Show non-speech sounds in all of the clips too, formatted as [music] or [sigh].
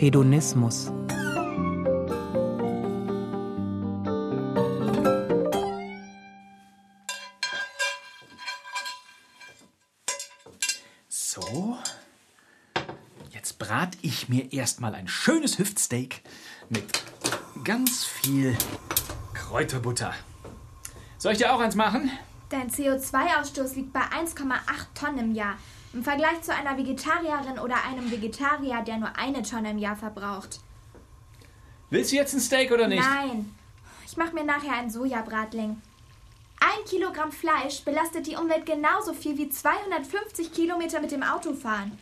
Hedonismus. So. Jetzt brat ich mir erstmal ein schönes Hüftsteak mit ganz viel Kräuterbutter. Soll ich dir auch eins machen? Dein CO2-Ausstoß liegt bei 1,8 Tonnen im Jahr. Im Vergleich zu einer Vegetarierin oder einem Vegetarier, der nur eine Tonne im Jahr verbraucht. Willst du jetzt ein Steak oder nicht? Nein. Ich mache mir nachher einen Sojabratling. Ein Kilogramm Fleisch belastet die Umwelt genauso viel wie 250 Kilometer mit dem Auto fahren.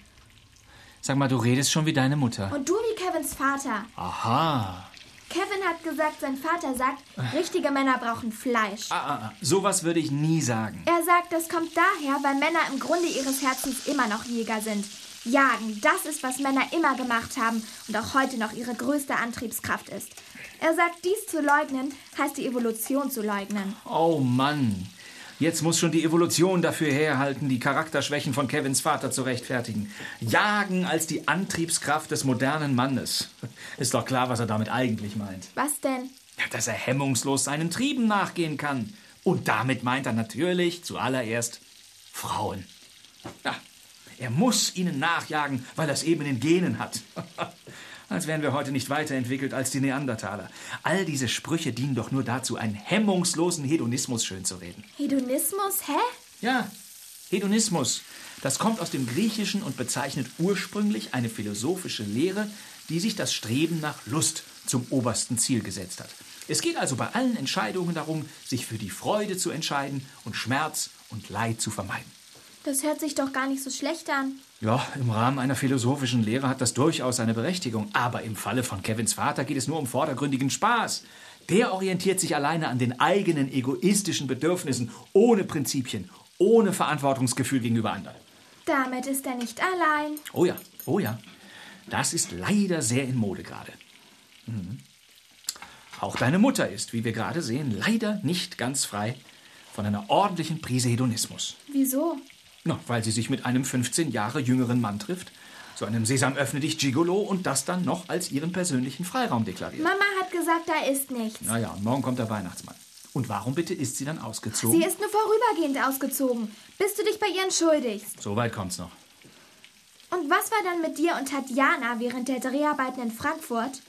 Sag mal, du redest schon wie deine Mutter. Und du wie Kevins Vater. Aha. Kevin hat gesagt, sein Vater sagt, richtige Männer brauchen Fleisch. Ah, ah, ah. Sowas würde ich nie sagen. Er sagt, das kommt daher, weil Männer im Grunde ihres Herzens immer noch Jäger sind. Jagen, das ist, was Männer immer gemacht haben und auch heute noch ihre größte Antriebskraft ist. Er sagt, dies zu leugnen, heißt die Evolution zu leugnen. Oh Mann. Jetzt muss schon die Evolution dafür herhalten, die Charakterschwächen von Kevins Vater zu rechtfertigen. Jagen als die Antriebskraft des modernen Mannes. [laughs] Ist doch klar, was er damit eigentlich meint. Was denn? Ja, dass er hemmungslos seinen Trieben nachgehen kann. Und damit meint er natürlich zuallererst Frauen. Ja, er muss ihnen nachjagen, weil er es eben in den Genen hat. [laughs] Als wären wir heute nicht weiterentwickelt als die Neandertaler. All diese Sprüche dienen doch nur dazu, einen hemmungslosen Hedonismus schönzureden. Hedonismus? Hä? Ja, Hedonismus. Das kommt aus dem Griechischen und bezeichnet ursprünglich eine philosophische Lehre, die sich das Streben nach Lust zum obersten Ziel gesetzt hat. Es geht also bei allen Entscheidungen darum, sich für die Freude zu entscheiden und Schmerz und Leid zu vermeiden. Das hört sich doch gar nicht so schlecht an. Ja, im Rahmen einer philosophischen Lehre hat das durchaus seine Berechtigung. Aber im Falle von Kevins Vater geht es nur um vordergründigen Spaß. Der orientiert sich alleine an den eigenen egoistischen Bedürfnissen, ohne Prinzipien, ohne Verantwortungsgefühl gegenüber anderen. Damit ist er nicht allein. Oh ja, oh ja. Das ist leider sehr in Mode gerade. Mhm. Auch deine Mutter ist, wie wir gerade sehen, leider nicht ganz frei von einer ordentlichen Prise Hedonismus. Wieso? Na, weil sie sich mit einem 15 Jahre jüngeren Mann trifft, zu einem Sesam öffne dich Gigolo und das dann noch als ihren persönlichen Freiraum deklariert. Mama hat gesagt, da ist nichts. Naja, und morgen kommt der Weihnachtsmann. Und warum bitte ist sie dann ausgezogen? Sie ist nur vorübergehend ausgezogen, bis du dich bei ihr entschuldigst. So weit kommt's noch. Und was war dann mit dir und Tatjana während der Dreharbeiten in Frankfurt?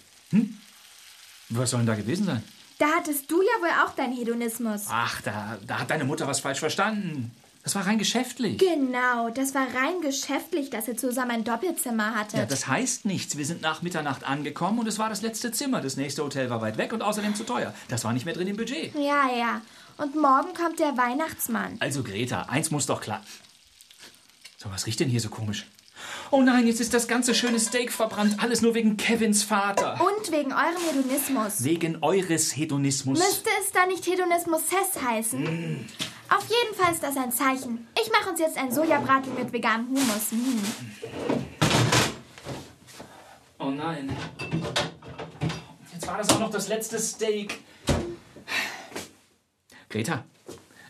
Was soll denn da gewesen sein? Da hattest du ja wohl auch deinen Hedonismus. Ach, da, da hat deine Mutter was falsch verstanden. Das war rein geschäftlich. Genau, das war rein geschäftlich, dass ihr zusammen ein Doppelzimmer hattet. Ja, das heißt nichts. Wir sind nach Mitternacht angekommen und es war das letzte Zimmer. Das nächste Hotel war weit weg und außerdem zu teuer. Das war nicht mehr drin im Budget. ja, ja. Und morgen kommt der Weihnachtsmann. Also, Greta, eins muss doch klar. So, was riecht denn hier so komisch? Oh nein, jetzt ist das ganze schöne Steak verbrannt. Alles nur wegen Kevins Vater. Und wegen eurem Hedonismus. Wegen eures Hedonismus. Müsste es da nicht Hedonismus Cess heißen? Auf jeden Fall ist das ein Zeichen. Ich mache uns jetzt ein Sojabraten mit veganem Humus. Mm. Oh nein. Jetzt war das auch noch das letzte Steak. Greta,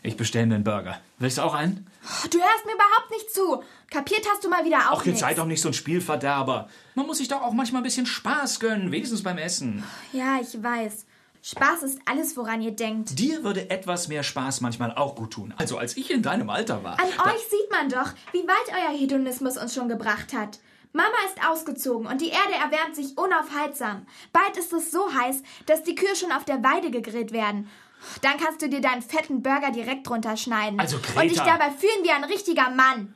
ich bestelle mir einen Burger. Willst du auch einen? Du hörst mir überhaupt nicht zu. Kapiert hast du mal wieder auch Ach, jetzt sei nichts. doch nicht so ein Spielverderber. Man muss sich doch auch manchmal ein bisschen Spaß gönnen, wenigstens beim Essen. Ja, ich weiß. Spaß ist alles, woran ihr denkt. Dir würde etwas mehr Spaß manchmal auch gut tun. Also als ich in deinem Alter war. An euch sieht man doch, wie weit euer Hedonismus uns schon gebracht hat. Mama ist ausgezogen und die Erde erwärmt sich unaufhaltsam. Bald ist es so heiß, dass die Kühe schon auf der Weide gegrillt werden. Dann kannst du dir deinen fetten Burger direkt runterschneiden. Also, Greta- Und dich dabei fühlen wie ein richtiger Mann.